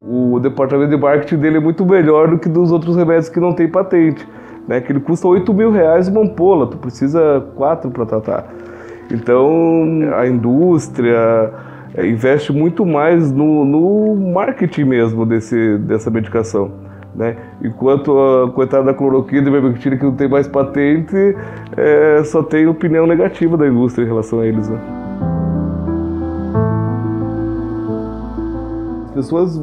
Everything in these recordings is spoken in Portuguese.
O departamento de marketing dele é muito melhor do que dos outros remédios que não tem patente. Né? Que ele custa 8 mil reais uma ampola, tu precisa quatro para tratar. Então a indústria é, investe muito mais no, no marketing mesmo desse, dessa medicação. Né? Enquanto a coitada da cloroquina e ivermectina que não tem mais patente, é, só tem opinião negativa da indústria em relação a eles. Né? As pessoas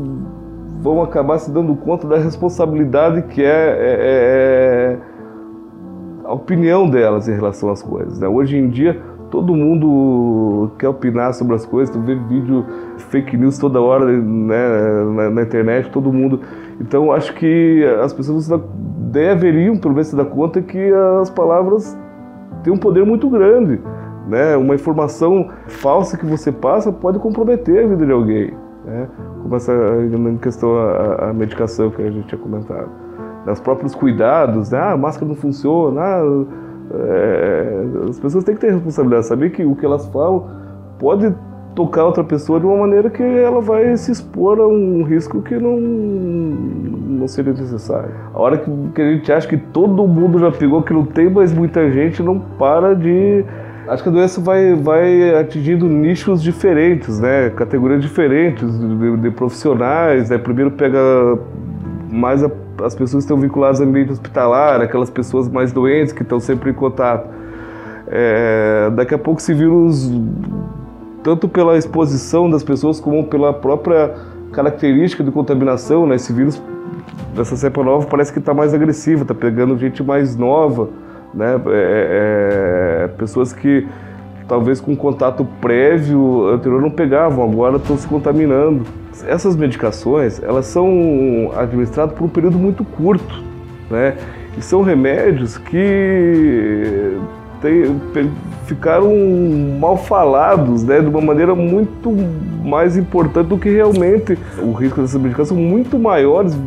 vão acabar se dando conta da responsabilidade que é, é, é a opinião delas em relação às coisas. Né? Hoje em dia todo mundo quer opinar sobre as coisas, tu vê vídeo fake news toda hora né, na, na, internet, todo mundo. Então acho que as pessoas deveriam, pelo menos, se dar conta que as palavras têm um poder muito grande. Né? Uma informação falsa que você passa pode comprometer a vida de alguém. Né? Como essa questão a medicação que a gente tinha comentado. Os próprios cuidados, né? ah, a máscara não funciona, ah, é, as pessoas têm que ter responsabilidade, saber que o que elas falam pode tocar outra pessoa de uma maneira que ela vai se expor a um risco que não, não seria necessário. A hora que, que a gente acha que todo mundo já pegou, que não tem mais muita gente, não para de acho que a doença vai, vai atingindo nichos diferentes, né? categorias diferentes de, de profissionais. Né? Primeiro pega mais a as pessoas estão vinculadas ao ambiente hospitalar, aquelas pessoas mais doentes que estão sempre em contato. É, daqui a pouco esse vírus, tanto pela exposição das pessoas como pela própria característica de contaminação, né? esse vírus dessa cepa nova parece que está mais agressivo, está pegando gente mais nova, né? É, é, pessoas que talvez com contato prévio anterior não pegavam, agora estão se contaminando essas medicações elas são administradas por um período muito curto, né? E são remédios que ficaram mal falados, né? De uma maneira muito mais importante do que realmente o risco dessas medicações são muito maiores,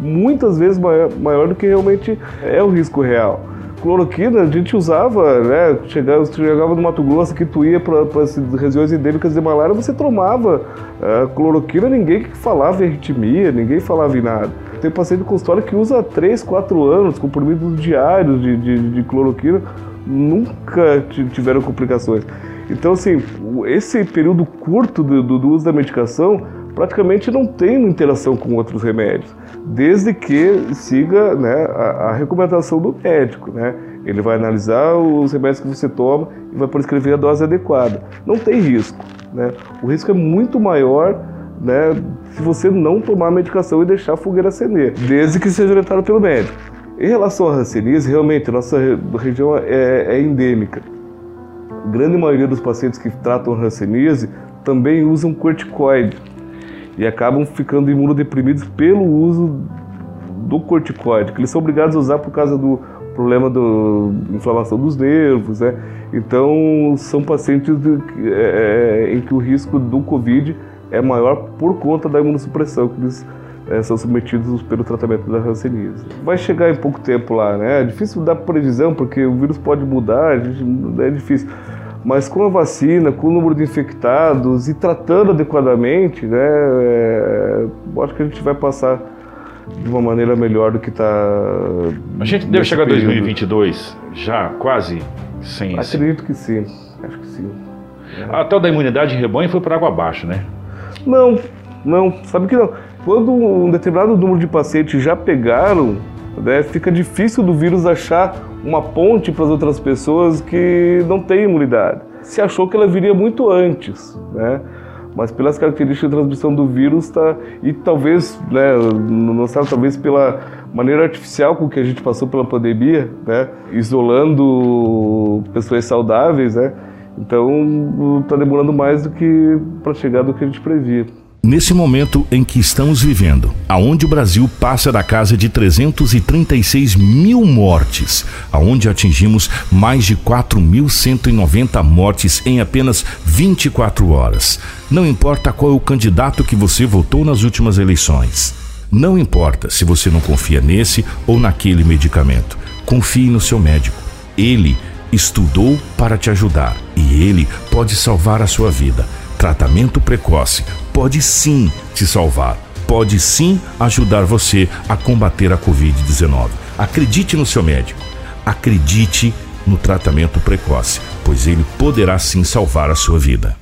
muitas vezes maior, maior do que realmente é o risco real cloroquina a gente usava, né? Chegava, chegava no Mato Grosso que tu ia para as regiões endêmicas de malária, você tomava uh, cloroquina, ninguém falava arritmia, ninguém falava em nada. Tem paciente com história que usa 3, 4 anos, comprimidos diários de, de, de cloroquina, nunca tiveram complicações. Então, assim, esse período curto do, do, uso da medicação praticamente não tem interação com outros remédios, desde que siga né, a, a, recomendação do médico. Né? Ele vai analisar os remédios que você toma e vai prescrever a dose adequada. Não tem risco. Né? O risco é muito maior né, se você não tomar a medicação e deixar a fogueira acender, desde que seja orientado pelo médico. Em relação à hanseníase, realmente, nossa região é, é endêmica. A grande maioria dos pacientes que tratam hanseníase também usam corticoide e acabam ficando imunodeprimidos pelo uso do corticoide, que eles são obrigados a usar por causa do problema da inflamação dos nervos, né? Então, são pacientes de, é, é, em que o risco do Covid é maior por conta da imunossupressão que eles é, são submetidos pelo tratamento da hanseníase. Vai chegar em pouco tempo lá, né? É difícil dar previsão porque o vírus pode mudar, gente, é difícil. Mas com a vacina, com o número de infectados e tratando adequadamente, né, é, acho que a gente vai passar de uma maneira melhor do que está. A gente deve chegar em 2022 já quase sem. Acredito que sim, acho que sim. Até o da imunidade de rebanho foi por água abaixo, né? Não, não, sabe que não. Quando um determinado número de pacientes já pegaram, né, fica difícil do vírus achar uma ponte para as outras pessoas que não têm imunidade. Se achou que ela viria muito antes, né? mas pelas características de transmissão do vírus tá, e talvez, né, não sabe, talvez pela maneira artificial com que a gente passou pela pandemia, né, isolando pessoas saudáveis, né, então está demorando mais do que para chegar do que a gente previa. Nesse momento em que estamos vivendo, aonde o Brasil passa da casa de 336 mil mortes, aonde atingimos mais de 4.190 mortes em apenas 24 horas. Não importa qual é o candidato que você votou nas últimas eleições. Não importa se você não confia nesse ou naquele medicamento. Confie no seu médico. Ele estudou para te ajudar e ele pode salvar a sua vida. Tratamento precoce pode sim te salvar. Pode sim ajudar você a combater a Covid-19. Acredite no seu médico. Acredite no tratamento precoce, pois ele poderá sim salvar a sua vida.